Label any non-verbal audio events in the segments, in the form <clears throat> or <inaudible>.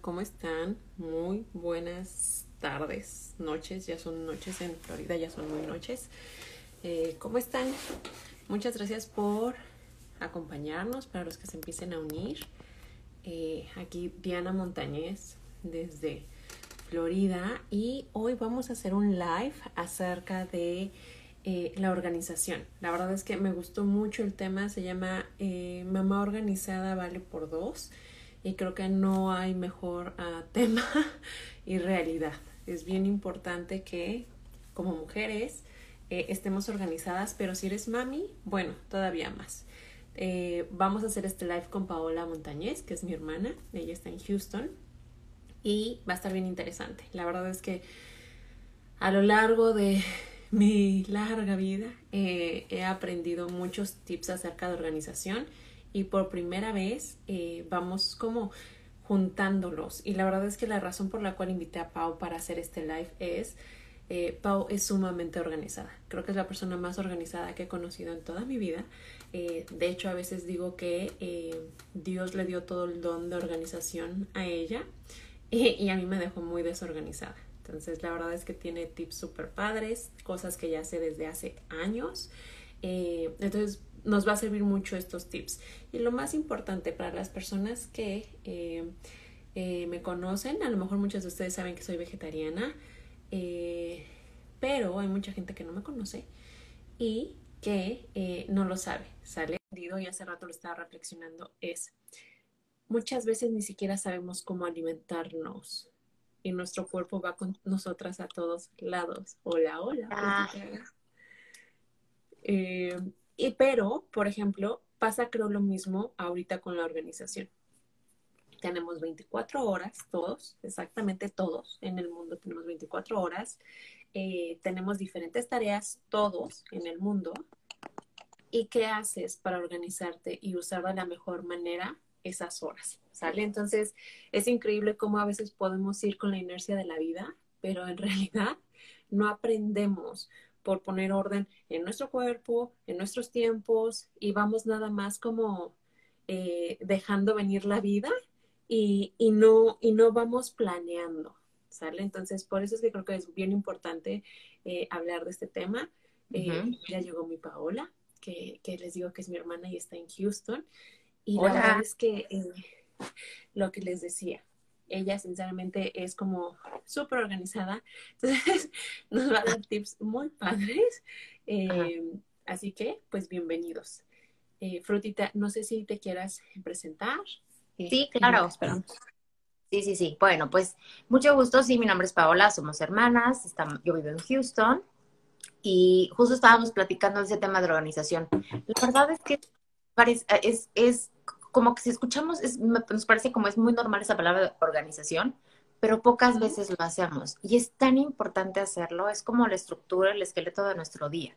¿cómo están? Muy buenas tardes, noches, ya son noches en Florida, ya son muy noches. Eh, ¿Cómo están? Muchas gracias por acompañarnos para los que se empiecen a unir. Eh, aquí Diana Montañez desde Florida y hoy vamos a hacer un live acerca de eh, la organización. La verdad es que me gustó mucho el tema, se llama Mamá organizada vale por dos y creo que no hay mejor uh, <laughs> tema y realidad. Es bien importante que como mujeres eh, estemos organizadas, pero si eres mami, bueno, todavía más. Eh, vamos a hacer este live con Paola Montañez, que es mi hermana, ella está en Houston y va a estar bien interesante. La verdad es que a lo largo de <laughs> mi larga vida eh, he aprendido muchos tips acerca de organización y por primera vez eh, vamos como juntándolos. Y la verdad es que la razón por la cual invité a Pau para hacer este live es, eh, Pau es sumamente organizada. Creo que es la persona más organizada que he conocido en toda mi vida. Eh, de hecho, a veces digo que Dios le dio todo el don de organización a ella <laughs> y, a mí me dejó muy desorganizada. Entonces, la verdad es que tiene tips súper padres, cosas que ya sé desde hace años. entonces, nos va a servir mucho estos tips. Y lo más importante para las personas que eh, eh, me conocen, a lo mejor muchos de ustedes saben que soy vegetariana, eh, pero hay mucha gente que no me conoce y que no lo sabe, ¿sale? Y hace rato lo estaba reflexionando, es muchas veces ni siquiera sabemos cómo alimentarnos y nuestro cuerpo va con nosotras a todos lados. Hola, hola. Ah. Y pero, por ejemplo, pasa creo lo mismo ahorita con la organización. Tenemos 24 horas, todos, exactamente todos en el mundo tenemos 24 horas. Eh, tenemos diferentes tareas, todos en el mundo. ¿Y qué haces para organizarte y usar de la mejor manera esas horas? ¿Sale? Entonces, es increíble cómo a veces podemos ir con la inercia de la vida, pero en <laughs> realidad no aprendemos por poner orden en nuestro cuerpo, en nuestros tiempos y vamos nada más como eh, dejando venir la vida y, no, y no vamos planeando, ¿sale? Entonces, por eso es que creo que es bien importante eh, hablar de este tema. Eh, ya llegó mi Paola, que, que, les digo que es mi hermana y está en Houston. Y la verdad es que lo que les decía, ella sinceramente es como súper organizada, <laughs> entonces nos va a dar tips muy padres. Eh, así que, pues bienvenidos. Eh, Frutita, no sé si te quieras presentar. Eh, sí, claro. Sí, sí, sí. Bueno, pues mucho gusto. Sí, mi nombre es Paola, somos hermanas, estamos, yo vivo en Houston y justo estábamos platicando de ese tema de organización. La verdad es que es, es como que si escuchamos, nos parece como es muy normal esa palabra de organización, pero pocas veces lo hacemos. Y es tan importante hacerlo, es como la estructura, el esqueleto de nuestro día.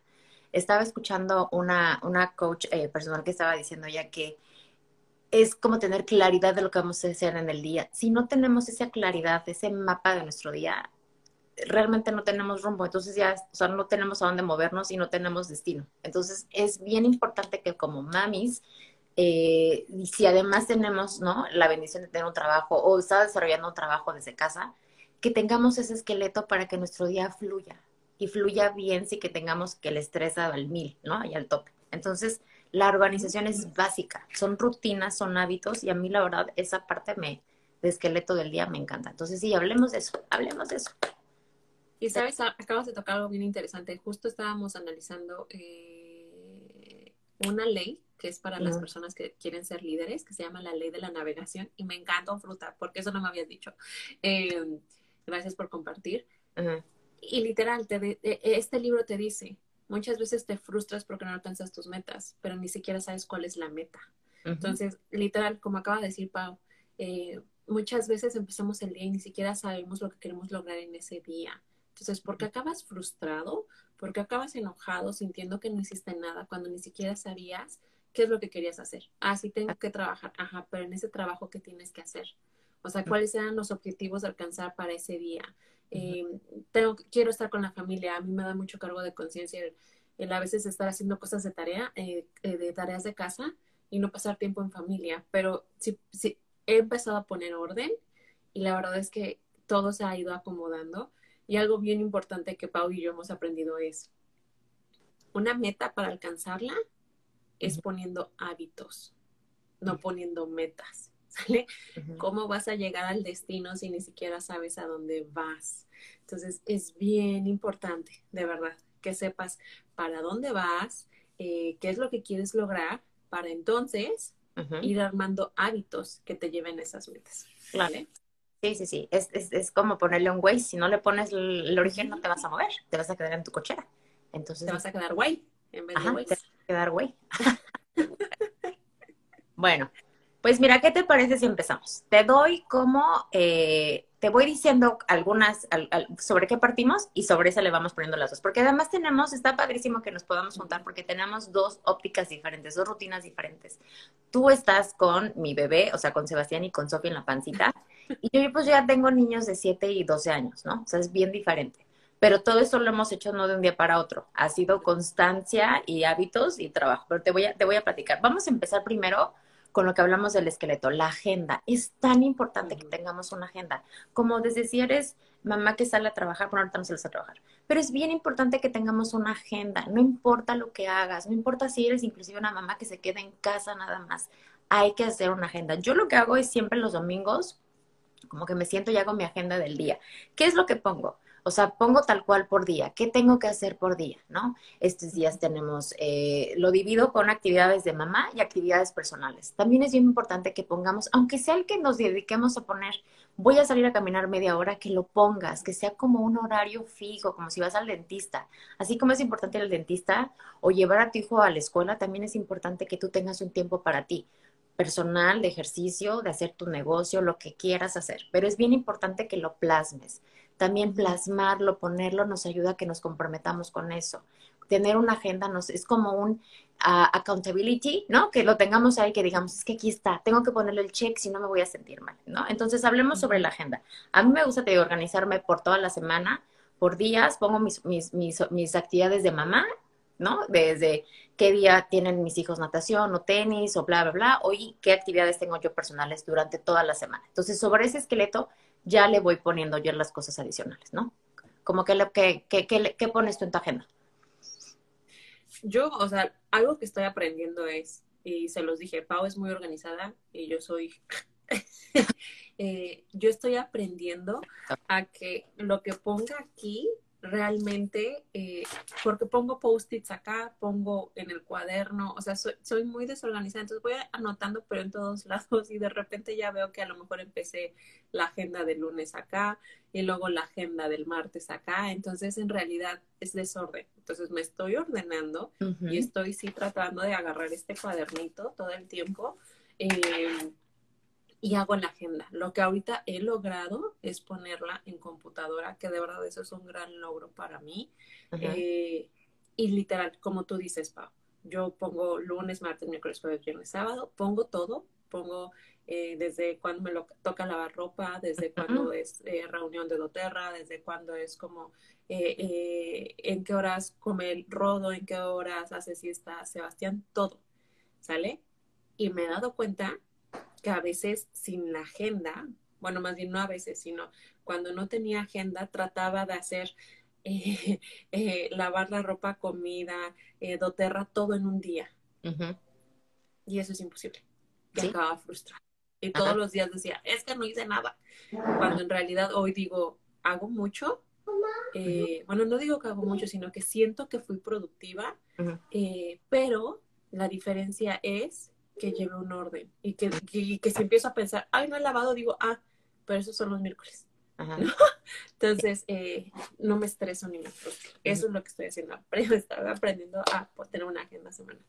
Estaba escuchando una, una coach eh, personal que estaba diciendo ya que es como tener claridad de lo que vamos a hacer en el día. Si no tenemos esa claridad, ese mapa de nuestro día, realmente no tenemos rumbo. Entonces ya, o sea, no tenemos a dónde movernos y no tenemos destino. Entonces es bien importante que como mamis eh, y si además tenemos ¿no? la bendición de tener un trabajo o estar desarrollando un trabajo desde casa, que tengamos ese esqueleto para que nuestro día fluya y fluya bien sin que tengamos que el estrés al mil, ¿no? Y al tope. Entonces, la organización es básica, son rutinas, son hábitos y a mí la verdad esa parte me, de esqueleto del día me encanta. Entonces, sí, hablemos de eso, hablemos de eso. Y sabes, acabas de tocar algo bien interesante. Justo estábamos analizando eh, una ley que es para las personas que quieren ser líderes, que se llama la ley de la navegación. Y me encanta fruta, porque eso no me habías dicho. Em, gracias por compartir. Y literal, te e, este libro te dice, muchas veces te frustras porque no alcanzas tus metas, pero ni siquiera sabes cuál es la meta. Entonces, literal, como acaba de decir Pau, eh, muchas veces empezamos el día y ni siquiera sabemos lo que queremos lograr en ese día. Entonces, ¿por qué acabas frustrado? ¿Por qué acabas enojado, sintiendo que no hiciste nada cuando ni siquiera sabías ¿qué es lo que querías hacer? Ah, sí, tengo que trabajar. Ajá, pero en ese trabajo, ¿qué tienes que hacer? O sea, ¿cuáles eran los objetivos de alcanzar para ese día? Eh, tengo, quiero estar con la familia. A mí me da mucho cargo de conciencia el, a veces estar haciendo cosas de tarea, eh, eh, de tareas de casa y no pasar tiempo en familia. Pero sí, sí, he empezado a poner orden y la verdad es que todo se ha ido acomodando. Y algo bien importante que Pau y yo hemos aprendido es una meta para alcanzarla es poniendo hábitos, no poniendo metas. ¿Sale? ¿Cómo vas a llegar al destino si ni siquiera sabes a dónde vas? Entonces es bien importante, de verdad, que sepas para dónde vas, eh, qué es lo que quieres lograr, para entonces ir armando hábitos que te lleven a esas metas. ¿Vale? Sí, sí, sí. Es, es, es, como ponerle un Waze. Si no le pones el, origen, no te vas a mover. Te vas a quedar en tu cochera. Entonces, te vas a quedar güey en vez de Waze. Te quedar güey. <laughs> bueno, pues mira, ¿qué te parece si empezamos? Te doy como, eh, te voy diciendo algunas sobre qué partimos y sobre eso le vamos poniendo las dos. Porque además tenemos, está padrísimo que nos podamos juntar porque tenemos dos ópticas diferentes, dos rutinas diferentes. Tú estás con mi bebé, o sea, con Sebastián y con Sofía en la pancita. Y yo pues ya tengo niños de 7 y 12 años, ¿no? O sea, es bien diferente. Pero todo esto lo hemos hecho no de un día para otro. Ha sido constancia y hábitos y trabajo. Pero te voy a, te voy a platicar. Vamos a empezar primero con lo que hablamos del esqueleto, la agenda. Es tan importante que tengamos una agenda. Como desde si eres mamá que sale a trabajar, bueno, ahorita no sales a trabajar, pero es bien importante que tengamos una agenda. No importa lo que hagas, no importa si eres inclusive una mamá que se queda en casa nada más. Hay que hacer una agenda. Yo lo que hago es siempre los domingos, como que me siento y hago mi agenda del día. ¿Qué es lo que pongo? O sea, pongo tal cual por día. ¿Qué tengo que hacer por día? ¿No? Estos días tenemos, eh, lo divido con actividades de mamá y actividades personales. También es bien importante que pongamos, aunque sea el que nos dediquemos a poner, voy a salir a caminar media hora, que lo pongas, que sea como un horario fijo, como si vas al dentista. Así como es importante al dentista o llevar a tu hijo a la escuela, también es importante que tú tengas un tiempo para ti personal, de ejercicio, de hacer tu negocio, lo que quieras hacer. Pero es bien importante que lo plasmes. También plasmarlo, ponerlo, nos ayuda a que nos comprometamos con eso. Tener una agenda nos, es como un uh, accountability, ¿no? Que lo tengamos ahí, que digamos, es que aquí está, tengo que ponerle el check si no me voy a sentir mal, ¿no? Entonces, hablemos sobre la agenda. A mí me gusta te organizarme por toda la semana, por días, pongo mis, mis, mis, mis actividades de mamá ¿no? Desde qué día tienen mis hijos natación o tenis o bla, bla, bla, hoy qué actividades tengo yo personales durante toda la semana. Entonces, sobre ese esqueleto ya le voy poniendo yo las cosas adicionales, ¿no? Como que, lo, que, que, ¿qué pones tú en tu agenda? Yo, o sea, algo que estoy aprendiendo es, y se los dije, Pau es muy organizada y yo soy... <laughs> Eh, yo estoy aprendiendo a que lo que ponga aquí realmente, eh, porque pongo post-its acá, pongo en el cuaderno, o sea, soy, soy, muy desorganizada, entonces voy anotando, pero en todos <laughs> lados, y de repente ya veo que a lo mejor empecé la agenda del lunes acá, y luego la agenda del martes acá, entonces en realidad es desorden. Entonces me estoy ordenando y estoy sí tratando de agarrar este cuadernito todo el tiempo. Eh, y hago la agenda. Lo que ahorita he logrado es ponerla en computadora, que de verdad eso es un gran logro para mí. Eh, y literal, como tú dices, Pau, yo pongo lunes, martes, miércoles, jueves, viernes, sábado, pongo todo, pongo eh, desde cuando me lo, toca lavar ropa, desde cuando es eh, reunión de doTERRA, desde cuando es como en qué horas come el rodo, en qué horas hace siesta Sebastián, todo, ¿sale? Y me he dado cuenta que a veces sin la agenda, bueno, más bien no a veces, sino cuando no tenía agenda, trataba de hacer <laughs> eh, eh, lavar la ropa, comida, eh, doterra, todo en un día. Y eso es imposible. Y acababa frustrada. Y todos los días decía, es que no hice nada. Cuando en realidad hoy digo, hago mucho. bueno, no digo que hago mucho, sino que siento que fui productiva, pero la diferencia es que lleve un orden y que, que, si empiezo a pensar, ay, no he lavado, digo, ah, pero esos son los miércoles. Entonces, eh, no me estreso ni me frustro. Eso es lo que estoy haciendo. <laughs> Estoy aprendiendo a tener una agenda semanal.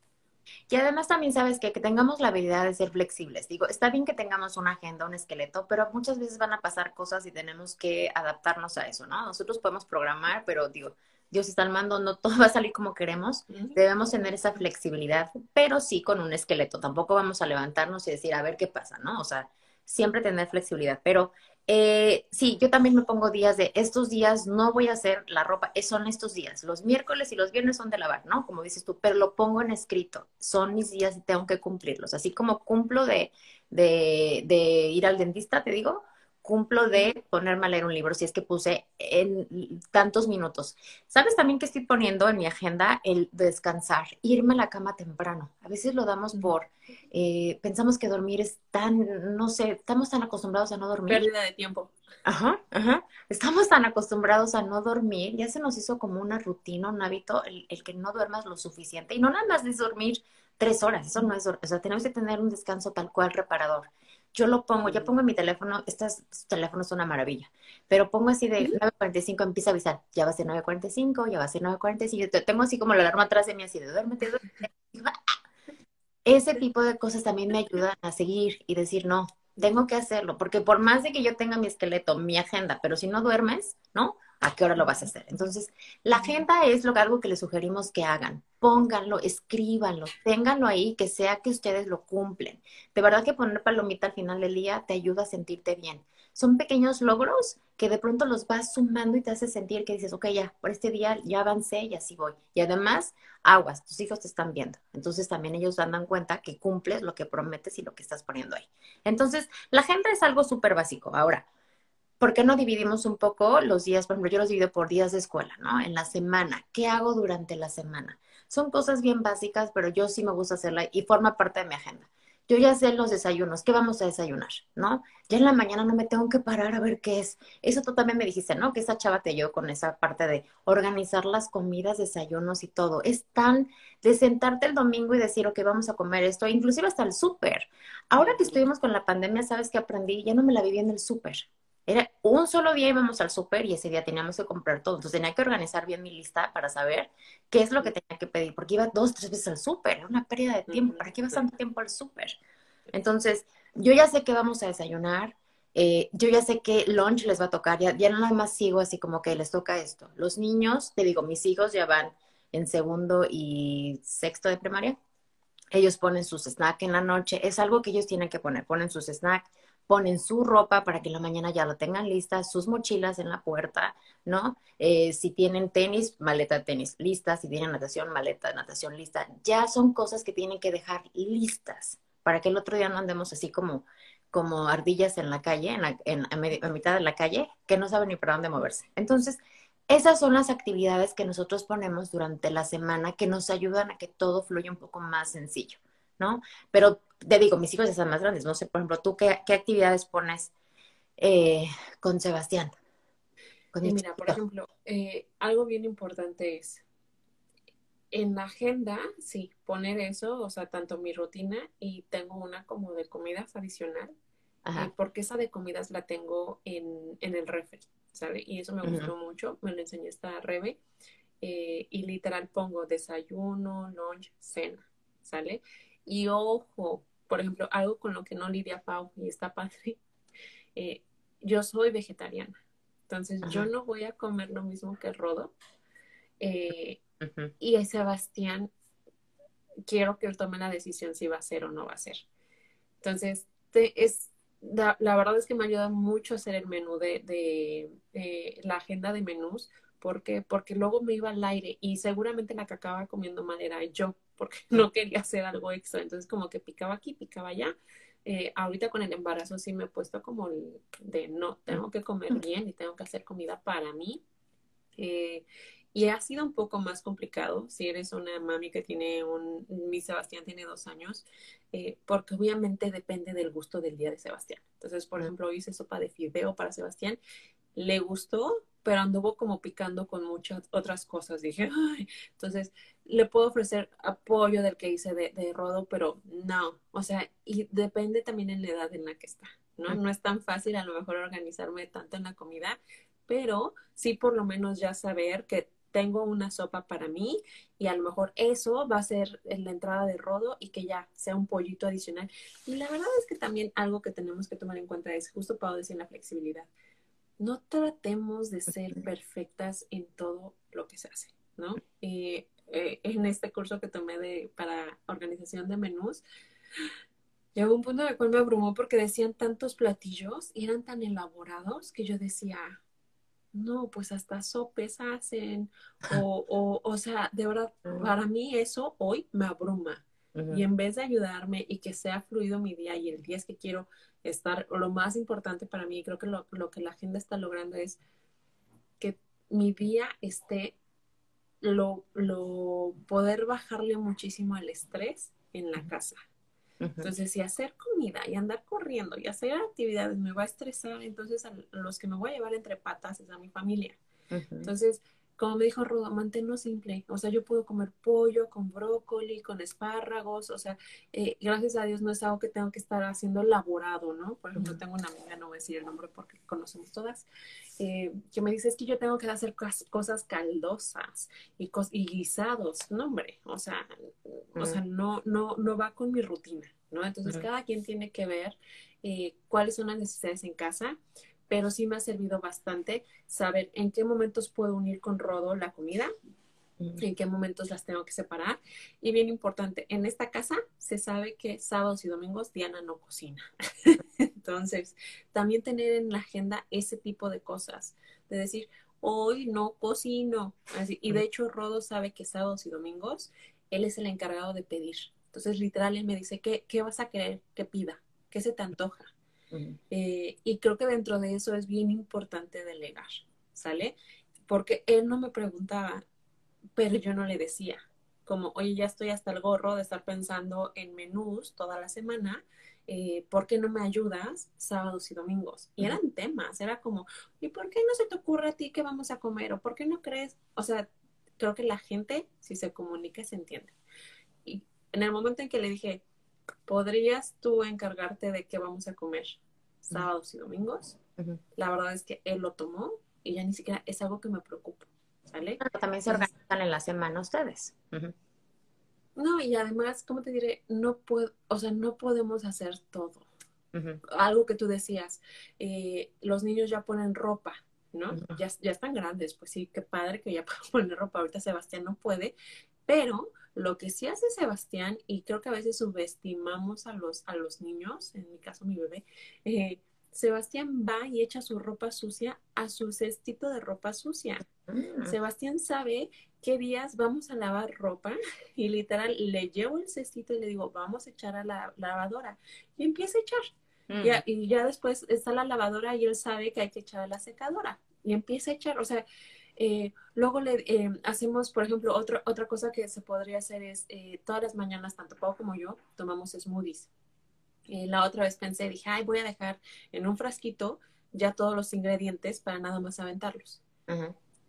Y además también sabes que, que tengamos la habilidad de ser flexibles. Digo, está bien que tengamos una agenda, un esqueleto, pero muchas veces van a pasar cosas y tenemos que adaptarnos a eso, ¿no? Nosotros podemos programar, pero digo, Dios está al mando, no todo va a salir como queremos. Debemos tener esa flexibilidad, pero sí con un esqueleto. Tampoco vamos a levantarnos y decir, a ver qué pasa, ¿no? O sea, siempre tener flexibilidad. Pero eh, sí, yo también me pongo días de estos días no voy a hacer la ropa, eh, son estos días. Los miércoles y los viernes son de lavar, ¿no? Como dices tú, pero lo pongo en escrito. Son mis días y tengo que cumplirlos. Así como cumplo de, de, de ir al dentista, te digo, cumplo de ponerme a leer un libro si es que puse en tantos minutos. ¿Sabes también que estoy poniendo en mi agenda el descansar, irme a la cama temprano? A veces lo damos por, eh, pensamos que dormir es tan, no sé, estamos tan acostumbrados a no dormir. Pérdida de tiempo. Ajá, ajá. Estamos tan acostumbrados a no dormir, ya se nos hizo como una rutina, un hábito, el, el que no duermas lo suficiente. Y no nada más de dormir tres horas, eso no es, o sea, tenemos que tener un descanso tal cual reparador yo lo pongo, ya pongo en mi teléfono, estos teléfonos son una maravilla, pero pongo así de 9.45 empieza a avisar, ya va a ser 9.45, ya va a ser 9.45, tengo así como la alarma atrás de mí así de duérmete, duérmete. Ese tipo de cosas también me ayudan a seguir y decir, no, tengo que hacerlo, porque por más de que yo tenga mi esqueleto, mi agenda, pero si no duermes, ¿no? ¿A qué hora lo vas a hacer? Entonces, la agenda es lo que, algo que les sugerimos que hagan. Pónganlo, escríbanlo, ténganlo ahí, que sea que ustedes lo cumplen. De verdad que poner palomita al final del día te ayuda a sentirte bien son pequeños logros que de pronto los vas sumando y te hace sentir que dices, ok, ya, por este día ya avancé y así voy. Y además, aguas, tus hijos te están viendo. Entonces también ellos dan cuenta que cumples lo que prometes y lo que estás poniendo ahí. Entonces, la agenda es algo súper básico. Ahora, ¿por qué no dividimos un poco los días? Por ejemplo, yo los divido por días de escuela, ¿no? En la semana. ¿Qué hago durante la semana? Son cosas bien básicas, pero yo sí me gusta hacerla y forma parte de mi agenda yo ya sé los desayunos, ¿qué vamos a desayunar? ¿No? Ya en la mañana no me tengo que parar a ver qué es. Eso tú también me dijiste, ¿no? Que esa chava te ayudó con esa parte de organizar las comidas, desayunos y todo. Es tan de sentarte el domingo y decir, ok, vamos a comer esto, inclusive hasta el súper. Ahora que estuvimos con la pandemia, ¿sabes qué aprendí? Ya no me la viví en el súper. Era un solo día íbamos al súper y ese día teníamos que comprar todo. Entonces tenía que organizar bien mi lista para saber qué es lo que tenía que pedir, porque iba dos, tres veces al súper. Era una pérdida de tiempo. ¿Para qué ibas tanto tiempo al súper? Entonces, yo ya sé que vamos a desayunar. Eh, yo ya sé que lunch les va a tocar. Ya, ya nada más sigo así como que les toca esto. Los niños, te digo, mis hijos ya van en segundo y sexto de primaria. Ellos ponen sus snacks en la noche. Es algo que ellos tienen que poner. Ponen sus snacks ponen su ropa para que en la mañana ya lo tengan lista, sus mochilas en la puerta, ¿no? Eh, si tienen tenis, maleta de tenis lista, si tienen natación, maleta de natación lista. Ya son cosas que tienen que dejar listas para que el otro día no andemos así como, como ardillas en la calle, en, la, en, mitad de la calle, que no saben ni para dónde moverse. Entonces, esas son las actividades que nosotros ponemos durante la semana que nos ayudan a que todo fluya un poco más sencillo. ¿No? Pero te digo, mis hijos ya están más grandes, no sé, por ejemplo, ¿tú qué, actividades pones eh, con Sebastián? mira, por ejemplo, eh, algo bien importante es en la agenda, sí, poner eso, o sea, tanto mi rutina y tengo una como de comidas adicional, eh, porque esa de comidas la tengo en, el refri, ¿sabe? Y eso me gustó mucho, me lo enseñó esta Rebe, y literal pongo desayuno, lunch, cena, ¿sale? Y ojo, por ejemplo, algo con lo que no lidia Pau y está padre, <laughs> eh, yo soy vegetariana. Entonces yo no voy a comer lo mismo que Rodo. Eh, y a Sebastián, quiero que él tome la decisión si va a ser o no va a ser. Entonces, es, la, verdad es que me ayuda mucho a hacer el menú de, de, la agenda de menús. ¿Por Porque luego me iba al aire y seguramente la que acababa comiendo mal era yo porque no quería hacer algo extra. Entonces como que picaba aquí, picaba allá. Eh, ahorita con el embarazo sí me he puesto como de no, tengo que comer bien y tengo que hacer comida para mí. Eh, y ha sido un poco más complicado si eres una mami que tiene un, mi Sebastián tiene dos años, eh, porque obviamente depende del gusto del día de Sebastián. Entonces, por ejemplo, hice sopa de fideo para Sebastián, le gustó, pero anduvo como picando con muchas otras cosas. Dije, ay, entonces le puedo ofrecer apoyo del que hice de, de, Rodo, pero no, o sea, y depende también en la edad en la que está, ¿no? No es tan fácil a lo mejor organizarme tanto en la comida, pero sí por lo menos ya saber que tengo una sopa para mí y a lo mejor eso va a ser en la entrada de rodo y que ya sea un pollito adicional. Y la verdad es que también algo que tenemos que tomar en cuenta es justo para decir la flexibilidad no tratemos de ser perfectas en todo lo que se hace, ¿no? Eh, eh, en este curso que tomé de, para organización de menús, llegó un punto en el cual me abrumó porque decían tantos platillos y eran tan elaborados que yo decía, no, pues hasta sopes hacen, o, o, o sea, de verdad, <laughs> para mí eso hoy me abruma. Y en vez de ayudarme y que sea fluido mi día y el día es que quiero estar, lo más importante para mí, creo que lo, lo que la agenda está logrando es que mi día esté lo, lo poder bajarle muchísimo al estrés en la casa. Entonces, si hacer comida y andar corriendo y hacer actividades me va a estresar, entonces a los que me voy a llevar entre patas es a mi familia. Entonces, como me dijo Rodo, manténlo simple. O sea, yo puedo comer pollo con brócoli, con espárragos. O sea, eh, gracias a Dios no es algo que tengo que estar haciendo elaborado, ¿no? Por ejemplo, tengo una amiga, no voy a decir el nombre porque conocemos todas, eh, que me dice es que yo tengo que hacer cosas caldosas y, guisados. No, hombre, o sea, o sea no, no, no va con mi rutina, ¿no? Entonces, cada quien tiene que ver eh, cuáles son las necesidades en casa pero sí me ha servido bastante saber en qué momentos puedo unir con Rodo la comida, en qué momentos las tengo que separar. Y bien importante, en esta casa se sabe que sábados y domingos Diana no cocina. <laughs> Entonces, también tener en la agenda ese tipo de cosas, de decir, hoy no cocino. Así, y de hecho, Rodo sabe que sábados y domingos él es el encargado de pedir. Entonces, literal, él me dice, ¿qué, qué vas a querer que pida? ¿Qué se te antoja? Eh, y creo que dentro de eso es bien importante delegar, ¿sale? Porque él no me preguntaba, pero yo no le decía, como, oye, ya estoy hasta el gorro de estar pensando en menús toda la semana, eh, ¿por qué no me ayudas sábados y domingos? Y eran temas, era como, ¿y por qué no se te ocurre a ti que vamos a comer? ¿O por qué no crees? O sea, creo que la gente, si se comunica, se entiende. Y en el momento en que le dije, ¿podrías tú encargarte de qué vamos a comer sábados y domingos? La verdad es que él lo tomó y ya ni siquiera es algo que me preocupa, ¿sale? también se organizan en la semana ustedes. No, y además, ¿cómo te diré? No puedo, o sea, no podemos hacer todo. Algo que tú decías, eh, los niños ya ponen ropa, ¿no? ya, ya están grandes, pues sí, qué padre que ya <laughs> puedan poner ropa. Ahorita Sebastián no puede, pero lo que sí hace Sebastián, y creo que a veces subestimamos a los, a los niños, en mi caso mi bebé, eh, Sebastián va y echa su ropa sucia a su cestito de ropa sucia. Mm. Sebastián sabe qué días vamos a lavar ropa <laughs> y literal le llevo el cestito y le digo, vamos a echar a la lavadora. Y empieza a echar. Mm. y ya después está la lavadora y él sabe que hay que echar a la secadora. Y empieza a echar, o sea, eh, luego le eh, hacemos, por ejemplo, otra otra cosa que se podría hacer es, eh, todas las mañanas, tanto Pau como yo, tomamos smoothies. la otra vez pensé, dije, ay, voy a dejar en un frasquito ya todos los ingredientes para nada más aventarlos.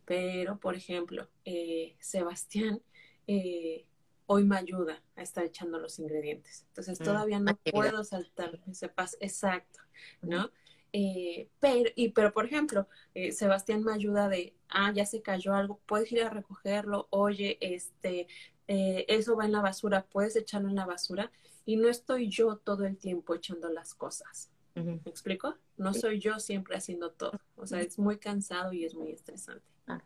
Pero, por ejemplo, Sebastián hoy me ayuda a estar echando los ingredientes. Entonces, mm, todavía no puedo saltar ese paso exacto, ¿no? Eh, pero, y, pero, por ejemplo, eh, Sebastián me ayuda de, ah, ya se cayó algo, puedes ir a recogerlo, oye, este, eh, eso va en la basura, puedes echarlo en la basura. Y no estoy yo todo el tiempo echando las cosas. ¿Me explico? No soy yo siempre haciendo todo. O sea, es muy cansado y es muy estresante. Ah.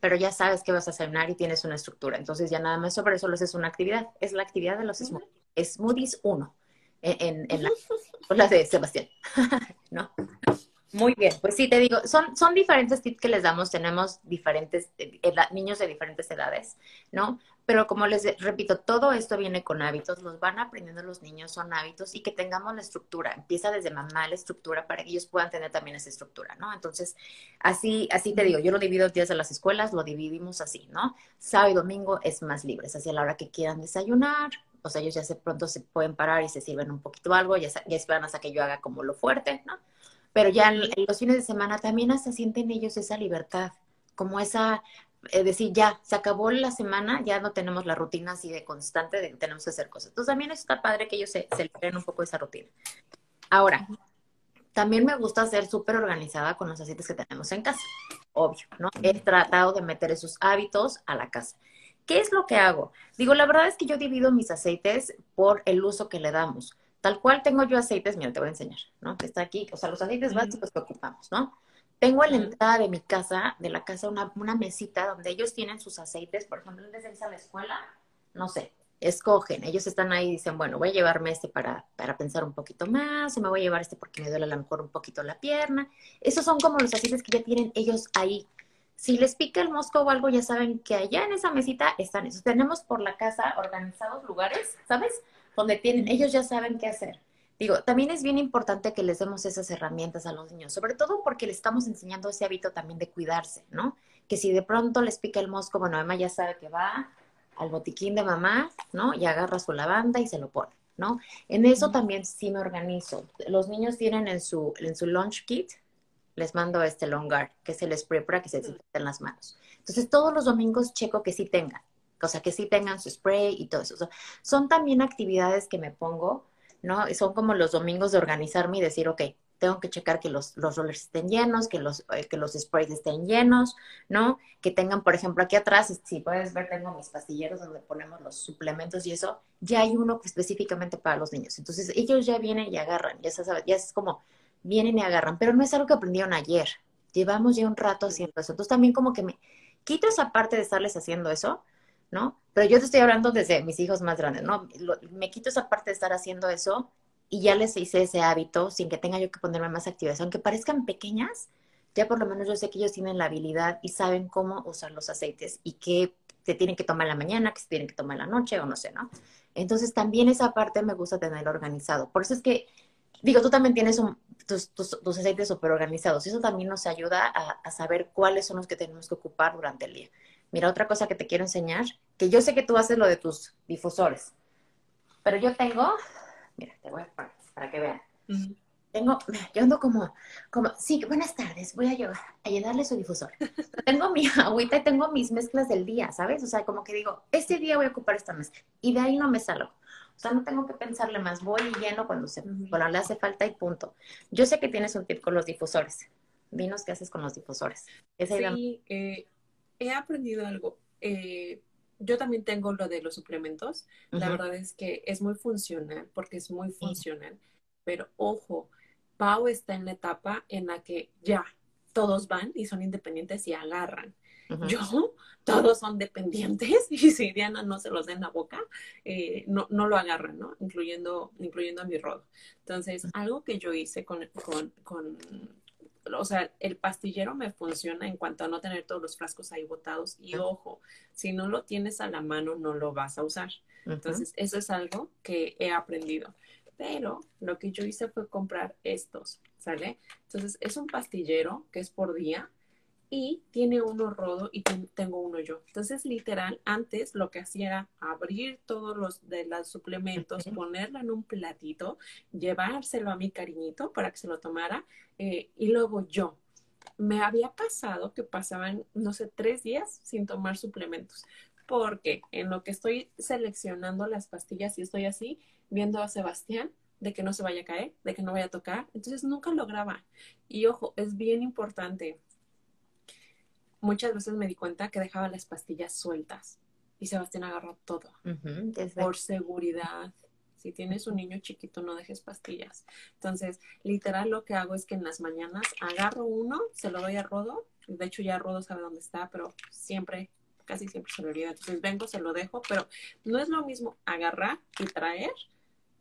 Pero ya sabes que vas a cenar y tienes una estructura. Entonces ya nada más sobre eso lo haces una actividad. Es la actividad de los smoothies. Smoothies 1 en, en, <laughs> de Sebastián. <laughs> ¿No? Muy bien, pues sí, te digo, son, son diferentes tips que les damos, tenemos diferentes, eh, niños de diferentes edades, ¿no? Pero como les repito, todo esto viene con hábitos, los van aprendiendo los niños, son hábitos y que tengamos la estructura, empieza desde mamá la estructura para que ellos puedan tener también esa estructura, ¿no? Entonces, así, así te digo, yo lo divido días de las escuelas, lo dividimos así, ¿no? Sábado y domingo es más libre, es hacia la hora que quieran desayunar, o sea, ellos ya se pronto se pueden parar y se sirven un poquito algo, ya, ya esperan hasta que yo haga como lo fuerte, ¿no? Pero ya en, los fines de semana también hasta sienten ellos esa libertad, como esa, es decir, ya, se acabó la semana, ya no tenemos la rutina así de constante de que tenemos que hacer cosas. Entonces también está padre que ellos se, se liberen un poco de esa rutina. Ahora, también me gusta ser súper organizada con los aceites que tenemos en casa, obvio, ¿no? He tratado de meter esos hábitos a la casa. ¿Qué es lo que hago? Digo, la verdad es que yo divido mis aceites por el uso que le damos. Tal cual tengo yo aceites, mira, te voy a enseñar, ¿no? Que está aquí, o sea, los aceites básicos que ocupamos, ¿no? Tengo en la entrada de mi casa, de la casa, una, una mesita donde ellos tienen sus aceites, por ejemplo, desde esa la escuela, no sé, escogen, ellos están ahí y dicen, bueno, voy a llevarme este para, para pensar un poquito más, o me voy a llevar este porque me duele a lo mejor un poquito la pierna. Esos son como los aceites que ya tienen ellos ahí si les pica el mosco o algo, ya saben que allá en esa mesita están esos. Tenemos por la casa organizados lugares, ¿sabes? Donde tienen, ellos ya saben qué hacer. Digo, también es bien importante que les demos esas herramientas a los niños, sobre todo porque les estamos enseñando ese hábito también de cuidarse, ¿no? Que si de pronto les pica el mosco, bueno, mamá ya sabe que va al botiquín de mamá, ¿no? Y agarra su lavanda y se lo pone, ¿no? En eso también sí me organizo. Los niños tienen en su, en su lunch kit, les mando este longar, que se les spray para que se desinfecten las manos. Entonces, todos los domingos checo que sí tengan, o sea, que sí tengan su spray y todo eso. son también actividades que me pongo, ¿no? Y son como los domingos de organizarme y decir, ok, tengo que checar que los, los rollers estén llenos, que los, eh, que los sprays estén llenos, ¿no? Que tengan, por ejemplo, aquí atrás, si puedes ver, tengo mis pastilleros donde ponemos los suplementos y eso, ya hay uno específicamente para los niños. Entonces, ellos ya vienen y agarran, ya, sabes, ya es como, vienen y agarran, pero no es algo que aprendieron ayer. Llevamos ya un rato haciendo eso. Entonces, también como que me quito esa parte de estarles haciendo eso, ¿no? Pero yo te estoy hablando desde mis hijos más grandes, ¿no? me quito esa parte de estar haciendo eso y ya les hice ese hábito sin que tenga yo que ponerme más actividades. Aunque parezcan pequeñas, ya por lo menos yo sé que ellos tienen la habilidad y saben cómo usar los aceites y qué se tienen que tomar en la mañana, que se tienen que tomar en la noche o no sé, ¿no? Entonces también esa parte me gusta tener organizado. Por eso es que, digo, tú también tienes tus, tus, aceites súper organizados. Eso también nos ayuda a, a saber cuáles son los que tenemos que ocupar durante el día. Mira, otra cosa que te quiero enseñar, que yo sé que tú haces lo de tus difusores, pero yo tengo Mira, te voy a poner para que vean. Tengo, yo ando como, como, sí, buenas tardes, voy a, llevar, a llenarle su difusor. <laughs> tengo mi agüita y tengo mis mezclas del día, ¿sabes? O sea, como que digo, este día voy a ocupar esta mezcla y de ahí no me salgo. Sea, no tengo que pensarle más, voy y lleno cuando, se, le hace falta y punto. Yo sé que tienes un tip con los difusores. Dinos qué haces con los difusores. sí, eh, he aprendido algo. Eh, yo también tengo lo de los suplementos. La verdad es que es muy funcional, porque es muy funcional. Pero ojo, Pau está en la etapa en la que ya todos van y son independientes y agarran. Yo, todos son dependientes <laughs> y si Diana no se los da en la boca, eh, no, no lo agarran, ¿no? Incluyendo, incluyendo a mi rodo. Entonces, algo que yo hice con, con, con o sea, el pastillero me funciona en cuanto a no tener todos los frascos ahí botados. Y ojo, si no lo tienes a la mano, no lo vas a usar. Entonces, eso es algo que he aprendido. Pero lo que yo hice fue comprar estos, ¿sale? Entonces, es un pastillero que es por día y tiene uno rodo y tengo uno yo. Entonces, literal, antes lo que hacía era abrir todos los de los suplementos, ponerlo en un platito, llevárselo a mi cariñito para que se lo tomara eh, y luego yo. Me había pasado que pasaban, no sé, tres días sin tomar suplementos, porque en lo que estoy seleccionando las pastillas y estoy así, viendo a Sebastián, de que no se vaya a caer, de que no vaya a tocar. Entonces nunca lograba. Y ojo, es bien importante muchas veces me di cuenta que dejaba las pastillas sueltas y Sebastián agarró todo. Por seguridad. Si tienes un niño chiquito, no dejes pastillas. Entonces, literal, lo que hago es que en las mañanas agarro uno, se lo doy a Rodo. De hecho, ya Rodo sabe dónde está, pero siempre, casi siempre se lo olvida. Entonces, vengo, se lo dejo, pero no es lo mismo agarrar y traer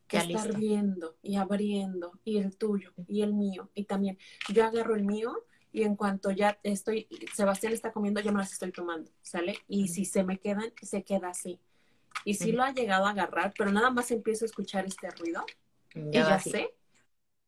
que estar viendo y abriendo y el tuyo y el mío. Y también, yo agarro el mío y en cuanto ya estoy, Sebastián está comiendo, yo me las estoy tomando, ¿sale? Y si se me quedan, se queda así. Y sí lo ha llegado a agarrar, pero nada más empiezo a escuchar este ruido ya y ya sé,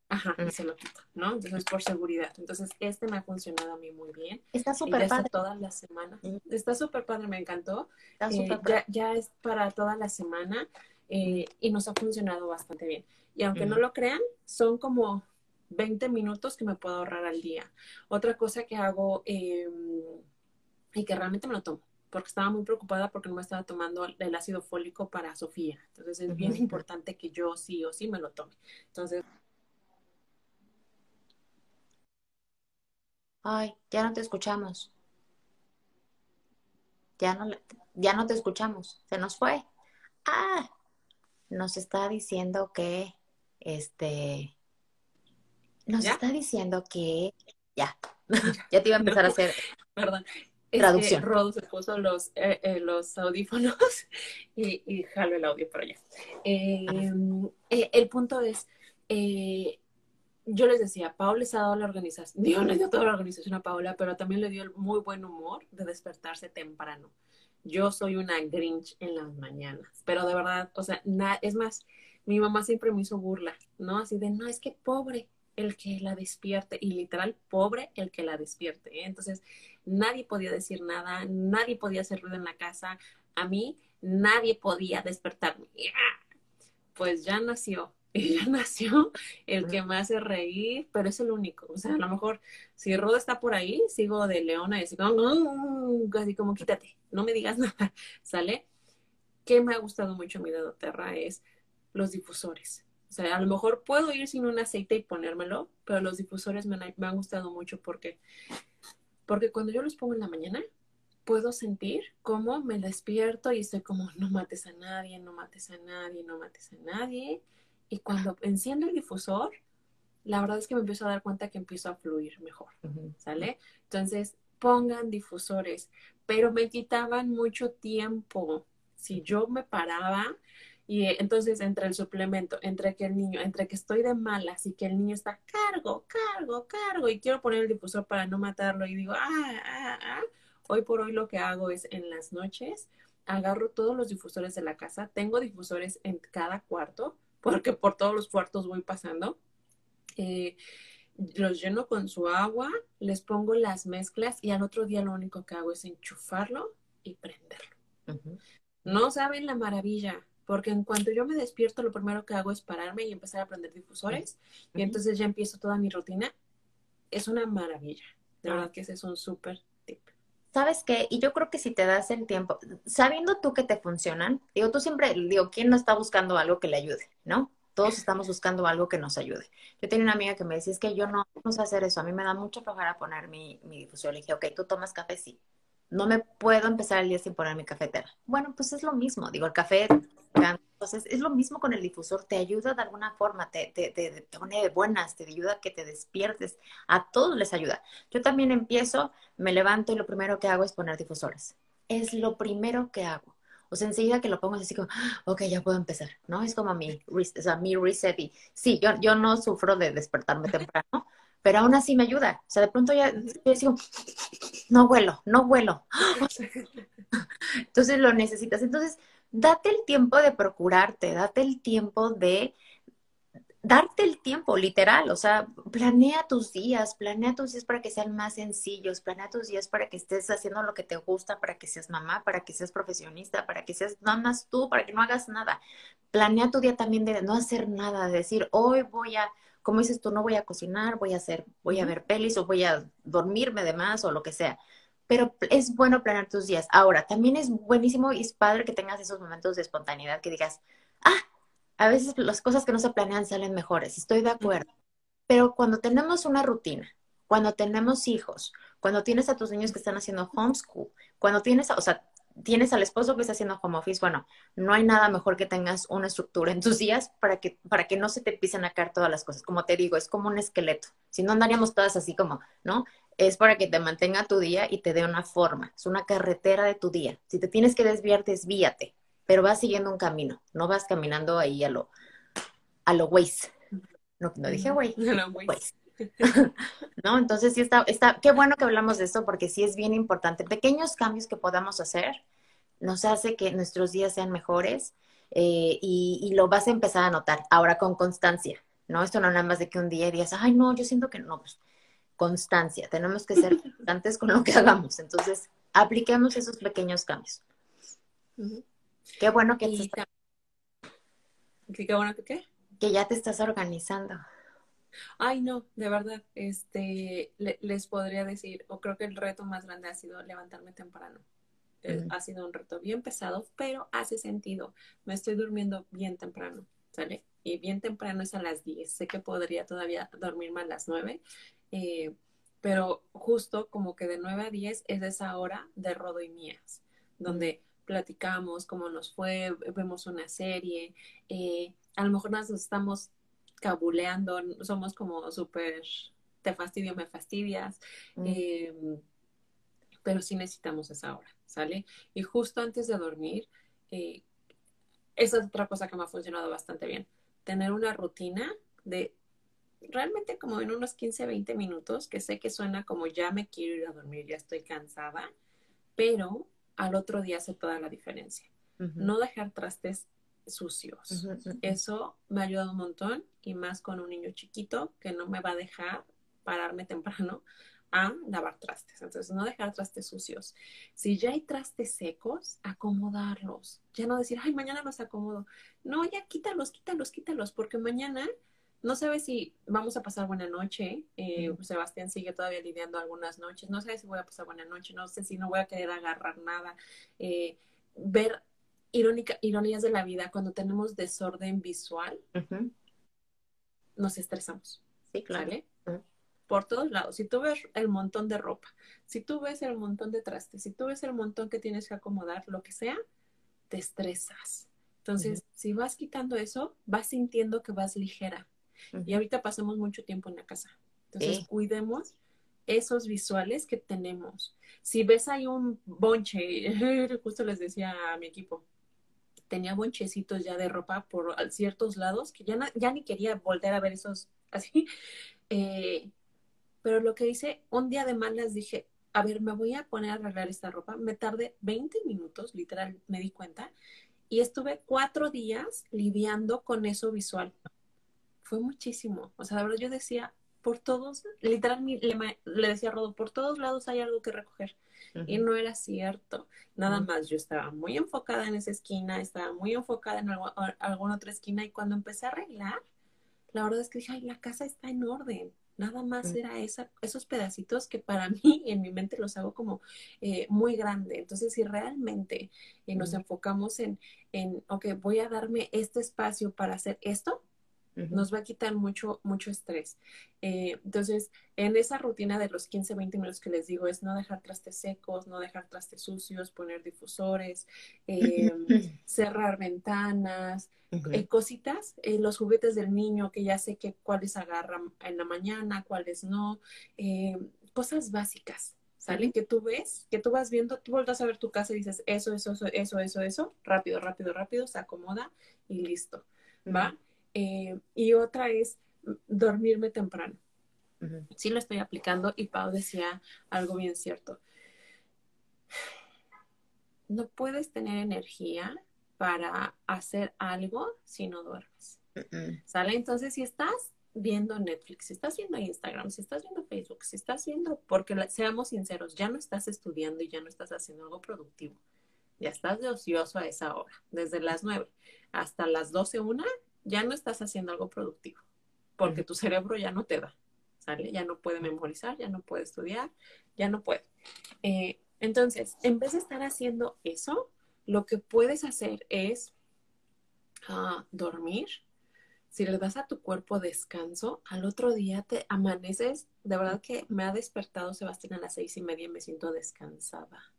ajá, y se lo quito, ¿no? Entonces, por seguridad. Entonces, este me ha funcionado a mí muy bien. Está súper padre. toda la semana. Está súper padre, me encantó. Está eh, ya, ya, es para toda la semana eh, y nos ha funcionado bastante bien. Y aunque no lo crean, son como 20 minutos que me puedo ahorrar al día. Otra cosa que hago em, y que realmente me lo tomo, porque estaba muy preocupada porque no me estaba tomando el ácido fólico para Sofía. Entonces es bien importante que yo sí o sí me lo tome. Entonces... Ay, ya no te escuchamos. Ya no, ya no te escuchamos. Se nos fue. Ah, nos está diciendo que este nos está diciendo que ya, <laughs> ya te iba a empezar a hacer Perdón. traducción. Rod se puso los, eh, eh, los audífonos <laughs> y, y, jalo el audio por allá. Eh, el punto es, yo les decía, Paola les ha dado la organización, <laughs> Dios le dio toda la organización a Paola, pero también le dio el muy buen humor de despertarse temprano. Yo soy una Grinch en las mañanas, pero de verdad, o sea, es más, mi mamá siempre me hizo burla, ¿no? Así de, no, es que pobre el que la despierte, y literal, pobre el que la despierte. ¿eh? Entonces, nadie podía decir nada, nadie podía hacer ruido en la casa, a mí nadie podía despertarme. Pues ya nació, <laughs> ya nació el que me hace reír, pero es el único. O sea, a lo mejor si Roda está por ahí, sigo de leona y así como, así como quítate, no me digas <laughs> nada, ¿sale? Que me ha gustado mucho mi dedo terra es los difusores. O sea, a lo mejor puedo ir sin un aceite y ponérmelo, pero los difusores me han, me han gustado mucho porque, porque cuando yo los pongo en la mañana, puedo sentir cómo me despierto y estoy como, no mates a nadie, no mates a nadie, no mates a nadie. Y cuando enciendo el difusor, la verdad es que me empiezo a dar cuenta que empiezo a fluir mejor, ¿sale? Entonces, pongan difusores, pero me quitaban mucho tiempo. Si yo me paraba y entonces entre el suplemento, entre que el niño, entre que estoy de malas y que el niño está cargo, cargo, cargo y quiero poner el difusor para no matarlo y digo, ah, ah, ah, hoy por hoy lo que hago es en las noches agarro todos los difusores de la casa, tengo difusores en cada cuarto, porque por todos los cuartos voy pasando. Eh, los lleno con su agua, les pongo las mezclas y al otro día lo único que hago es enchufarlo y prenderlo. No saben la maravilla, porque en cuanto yo me despierto, lo primero que hago es pararme y empezar a prender difusores y entonces ya empiezo toda mi rutina. Es una maravilla. De verdad que ese es un súper tip. ¿Sabes qué? Y yo creo que si te das el tiempo, sabiendo tú que te funcionan, digo, tú siempre, digo, ¿quién no está buscando algo que le ayude, no? Todos estamos buscando algo que nos ayude. Yo tenía una amiga que me decía, es que yo no, no sé hacer eso, a mí me da mucho flojera poner mi, mi difusor. Le dije, ok, ¿tú tomas café? Sí. No me puedo empezar el día sin poner mi cafetera. Bueno, pues es lo mismo, digo, el café entonces, es lo mismo con el difusor, te ayuda de alguna forma, te, te, te, pone de buenas, te ayuda a que te despiertes, a todos les ayuda. Yo también empiezo, me levanto y lo primero que hago es poner difusores. Es lo primero que hago. O sea, enseguida que lo pongo así como, ah, ok, ya puedo empezar, ¿no? Es como mi, o sea, mi reset y sí, yo, yo no sufro de despertarme temprano, pero aún así me ayuda. O sea, de pronto ya yo digo, no vuelo, no vuelo. Entonces lo necesitas. Entonces, date el tiempo de procurarte, date el tiempo de darte el tiempo, literal, o sea, planea tus días, planea tus días para que sean más sencillos, planea tus días para que estés haciendo lo que te gusta, para que seas mamá, para que seas profesionista, para que seas nada más tú, para que no hagas nada. Planea tu día también de no hacer nada, de decir, hoy voy a, como dices tú, no voy a cocinar, voy a hacer, voy a ver pelis o voy a dormirme de más o lo que sea pero es bueno planear tus días. Ahora, también es buenísimo y es padre que tengas esos momentos de espontaneidad que digas, ah, a veces las cosas que no se planean salen mejores, estoy de acuerdo. Pero cuando tenemos una rutina, cuando tenemos hijos, cuando tienes a tus niños que están haciendo homeschool, cuando tienes, o sea, tienes al esposo que está haciendo home office, bueno, no hay nada mejor que tengas una estructura en tus días para que, para que no se te empiecen a caer todas las cosas. Como te digo, es como un esqueleto. Si no andaríamos todas así como, ¿no? es para que te mantenga tu día y te dé una forma. Es una carretera de tu día. Si te tienes que desviar, desvíate, pero vas siguiendo un camino. No vas caminando ahí a lo, a lo Waze. No, no dije güey. <laughs> ¿No? Entonces sí está, está, qué bueno que hablamos de esto porque sí es bien importante. Pequeños cambios que podamos hacer nos hace que nuestros días sean mejores eh, y, y, lo vas a empezar a notar. Ahora con constancia, ¿no? Esto no nada más de que un día digas, ay, no, yo siento que no, pues constancia, tenemos que ser <laughs> constantes con lo que hagamos. Entonces, apliquemos esos pequeños cambios. Qué bueno que te ¿Qué, bueno que qué? Que ya te estás organizando. Ay, no, de verdad, este, les podría decir, o creo que el reto más grande ha sido levantarme temprano. Eh, ha sido un reto bien pesado, pero hace sentido. Me estoy durmiendo bien temprano, ¿sale? Y bien temprano es a las 10. Sé que podría todavía dormirme a las 9, eh, pero justo como que de 9 a 10 es esa hora de Rodo y Mías, donde platicamos cómo nos fue, vemos una serie, eh, a lo mejor nos estamos cabuleando, somos como súper, te fastidio, me fastidias, mm. em, pero sí necesitamos esa hora, ¿sale? Y justo antes de dormir, eh, esa es otra cosa que me ha funcionado bastante bien, tener una rutina de realmente como en unos 15, 20 minutos, que sé que suena como ya me quiero ir a dormir, ya estoy cansada, pero al otro día hace toda la diferencia. No dejar trastes sucios. Eso me ha ayudado un montón y más con un niño chiquito que no me va a dejar pararme temprano a lavar trastes. Entonces, no dejar trastes sucios. Si ya hay trastes secos, acomodarlos. Ya no decir, ay, mañana los acomodo. No, ya quítalos, quítalos, quítalos, porque mañana no sabes si vamos a pasar buena noche. Eh, Sebastián sigue todavía lidiando algunas noches. No sé si voy a pasar buena noche. No sé si no voy a querer agarrar nada. Eh, ver irónica, ironías de la vida, cuando tenemos desorden visual, nos estresamos. Sí, claro por todos lados. Si tú ves el montón de ropa, si tú ves el montón de trastes, si tú ves el montón que tienes que acomodar, lo que sea, te estresas. Entonces, si vas quitando eso, vas sintiendo que vas ligera. Y ahorita pasamos mucho tiempo en la casa. Entonces, cuidemos esos visuales que tenemos. Si ves ahí un bonche, <laughs> justo les decía a mi equipo, tenía bonchecitos ya de ropa por ciertos lados que ya, ni quería volver a ver esos así. <laughs> Eh, pero lo que hice, un día de malas dije, a ver, me voy a poner a arreglar esta ropa. Me tardé 20 minutos, literal, me di cuenta. Y estuve cuatro días lidiando con eso visual. Fue muchísimo. O sea, la verdad yo decía, por todos, literal, le, le decía a Rodo, por todos lados hay algo que recoger. Y no era cierto. Nada más, yo estaba muy enfocada en esa esquina, estaba muy enfocada en alguna otra esquina. Y cuando empecé a arreglar, la verdad es que dije, ay, la casa está en orden. Nada más era esa, esos pedacitos que para <laughs> mí en mi mente los hago como eh, muy grande. Entonces, si realmente eh, nos enfocamos en, en, ok, voy a darme este espacio para hacer esto, nos va a quitar mucho, mucho estrés. Eh, entonces, en esa rutina de los 15, 20 minutos que les digo, es no dejar trastes secos, no dejar trastes sucios, poner difusores, em, <laughs> cerrar ventanas, eh, cositas, eh, los juguetes del niño que ya sé que cuáles agarran en la mañana, cuáles no, cosas básicas. ¿Sale? Que tú ves, que tú vas viendo, tú vueltas a ver tu casa y dices, eso, eso, eso, eso, eso, eso, rápido, rápido, rápido, se acomoda y listo, ¿va? Eh, y otra es dormirme temprano. Sí lo estoy aplicando y Pau decía algo bien cierto. No puedes tener energía para hacer algo si no duermes. ¿Sale? Entonces, si estás viendo Netflix, si estás viendo Instagram, si estás viendo Facebook, si estás viendo, porque seamos sinceros, ya no estás estudiando y ya no estás haciendo algo productivo. Ya estás de ocioso a esa hora, desde las 9 hasta las 12, una, ya no estás haciendo algo productivo, porque tu cerebro ya no te da, ¿sale? Ya no puede memorizar, ya no puede estudiar, ya no puede. Eh, entonces, en vez de estar haciendo eso, lo que puedes hacer es ah, dormir. Si le das a tu cuerpo descanso, al otro día te amaneces. De verdad que me ha despertado Sebastián a las seis y media y me siento descansada.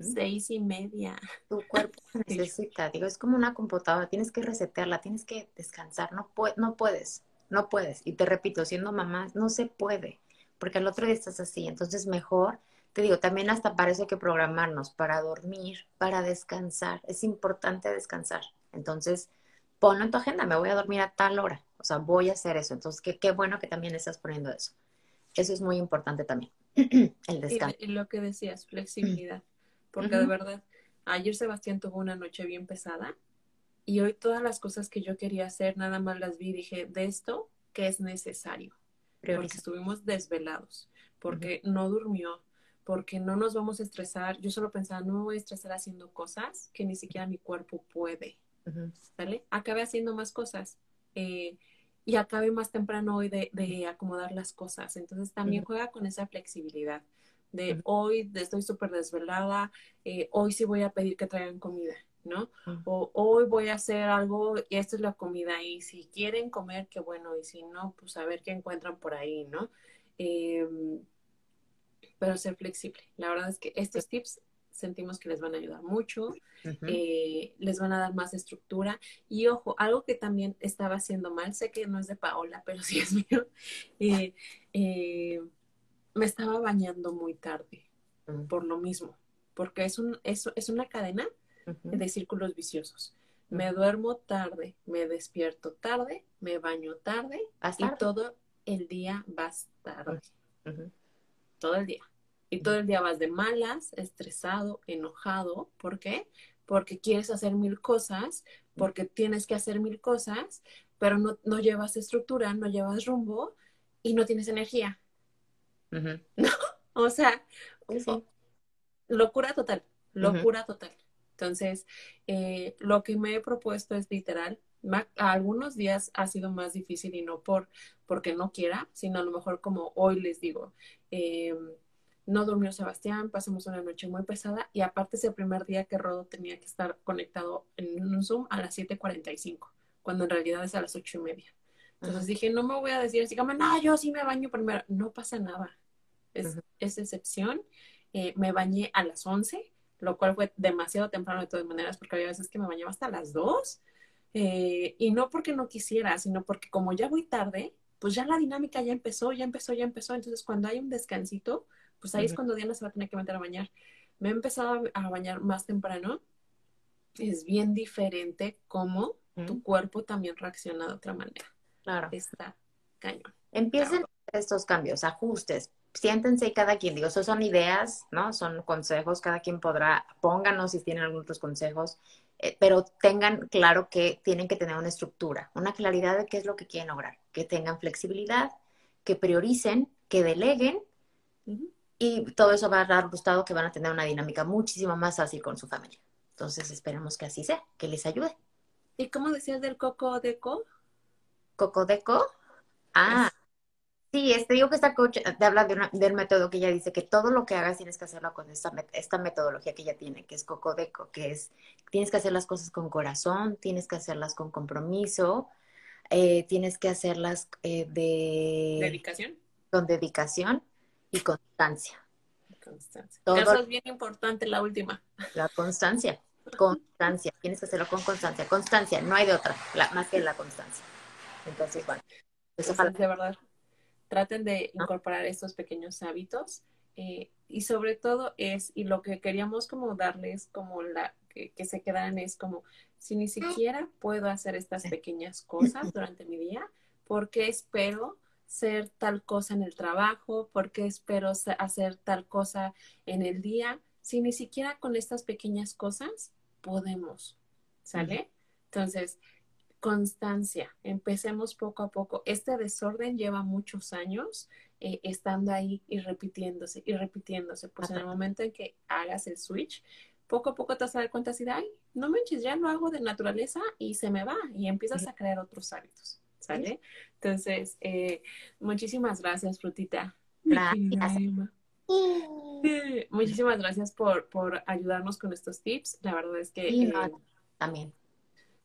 Seis y media. Tu <laughs> cuerpo necesita, digo, es como una computadora, tienes que resetearla, tienes que descansar, no, no puedes, no puedes. Y te repito, siendo mamá, no se puede, porque al otro día estás así, entonces mejor, te digo, también hasta parece que programarnos para dormir, para descansar, es importante descansar. Entonces, ponlo en tu agenda, me voy a dormir a tal hora, o sea, voy a hacer eso. Entonces, qué, qué bueno que también estás poniendo eso. Eso es muy importante también, <clears throat> el descanso. Y, lo que decías, flexibilidad porque de verdad, ayer Sebastián tuvo una noche bien pesada y hoy todas las cosas que yo quería hacer, nada más las vi y dije, de esto, ¿qué es necesario? Porque estuvimos desvelados, porque no durmió, porque no nos vamos a estresar. Yo solo pensaba, no me voy a estresar haciendo cosas que ni siquiera mi cuerpo puede. Acabé haciendo más cosas. Eh, y acabé más temprano hoy de, de, acomodar las cosas. Entonces también juega con esa flexibilidad de hoy estoy súper desvelada, eh, hoy sí voy a pedir que traigan comida, ¿no? O hoy voy a hacer algo y esta es la comida y si quieren comer, qué bueno, y si no, pues a ver qué encuentran por ahí, ¿no? Em, pero ser flexible. La verdad es que estos tips sentimos que les van a ayudar mucho, eh, les van a dar más estructura. Y ojo, algo que también estaba haciendo mal, sé que no es de Paola, pero <laughs> sí es mío. Me estaba bañando muy tarde por lo mismo, porque es, un, es, es una cadena de círculos viciosos. Me duermo tarde, me despierto tarde, me baño tarde y todo el día vas tarde. Todo el día. Y todo el día vas de malas, estresado, enojado. ¿Por qué? Porque quieres hacer mil cosas, porque tienes que hacer mil cosas, pero no, no llevas estructura, no llevas rumbo y no tienes energía. <laughs> ¿No? O sea, locura total, locura total. Entonces, eh, lo que me he propuesto es literal, algunos días ha sido más difícil y no por porque no quiera, sino a lo mejor como hoy les digo, eh, no durmió Sebastián, pasamos una noche muy pesada y aparte ese primer día que Rodo tenía que estar conectado en un Zoom a las 7.45, cuando en realidad es a las ocho y media. Entonces dije, no me voy a decir así como, no, yo sí me baño primero. No pasa nada. Es, excepción. Eh, me bañé a las 11, lo cual fue demasiado temprano de todas maneras, porque había veces que me bañaba hasta las 2. Eh, y no porque no quisiera, sino porque como ya voy tarde, pues ya la dinámica ya empezó, ya empezó, ya empezó. Entonces cuando hay un descansito, pues ahí es cuando Diana se va a tener que meter a bañar. Me he empezado a bañar más temprano. Es bien diferente cómo tu cuerpo también reacciona de otra manera. Claro. Está cañón. Empiecen estos cambios, ajustes. Siéntense cada quien, digo, eso son ideas, ¿no? Son consejos, cada quien podrá, pónganos si tienen algunos otros consejos, eh, pero tengan claro que tienen que tener una estructura, una claridad de qué es lo que quieren lograr, que tengan flexibilidad, que prioricen, que deleguen y todo eso va a dar resultado que van a tener una dinámica muchísimo más fácil con su familia. Entonces esperemos que así sea, que les ayude. ¿Y cómo decías del coco deco? Cocodeco. Ah, sí, este digo que esta coach te habla del método que ella dice que todo lo que hagas tienes que hacerlo con esta, esta metodología que ella tiene, que es Cocodeco, que es tienes que hacer las cosas con corazón, tienes que hacerlas con compromiso, eh, tienes que hacerlas eh, de... ¿Dedicación? Con dedicación y constancia. Constancia. Eso es bien importante, la última. La constancia. Constancia. Tienes que hacerlo con constancia. Constancia, no hay de otra, más que la constancia. Entonces, bueno, pues ojalá. De verdad, traten de incorporar estos pequeños hábitos. Eh, y sobre todo es, y lo que queríamos como darles como la, que, se quedan es como, si ni siquiera puedo hacer estas pequeñas cosas durante mi día, ¿por qué espero ser tal cosa en el trabajo? ¿Por qué espero hacer tal cosa en el día? Si ni siquiera con estas pequeñas cosas podemos, ¿sale? Entonces, constancia, empecemos poco a poco. Este desorden lleva muchos años eh, estando ahí y repitiéndose y repitiéndose. Pues en el momento en que hagas el switch, poco a poco te vas a dar cuenta así de, ay, no manches, ya lo hago de naturaleza y se me va y empiezas a crear otros hábitos, ¿sale? Entonces, eh, muchísimas gracias, Frutita. Gracias. <laughs> <laughs> muchísimas gracias por, por ayudarnos con estos tips. La verdad es que... Eh, también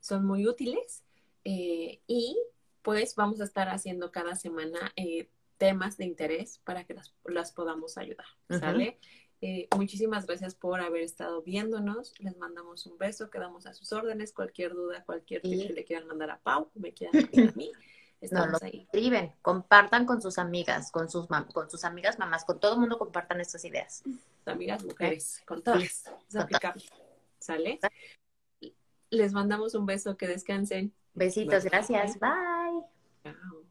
son muy útiles eh, y pues vamos a estar haciendo cada semana eh, temas de interés para que las, podamos ayudar, ¿sale? Eh, muchísimas gracias por haber estado viéndonos. Les mandamos un beso, quedamos a sus órdenes. Cualquier duda, cualquier tip que le quieran mandar a Pau, me quieran mandar a mí. <laughs> Estamos ahí. Escriben, compartan con sus amigas, con sus, con sus amigas mamás, con todo el mundo compartan estas ideas. Amigas mujeres, con todas. Es aplicable. ¿Sale? Les mandamos un beso, que descansen. Besitos, gracias. Bye. Chao.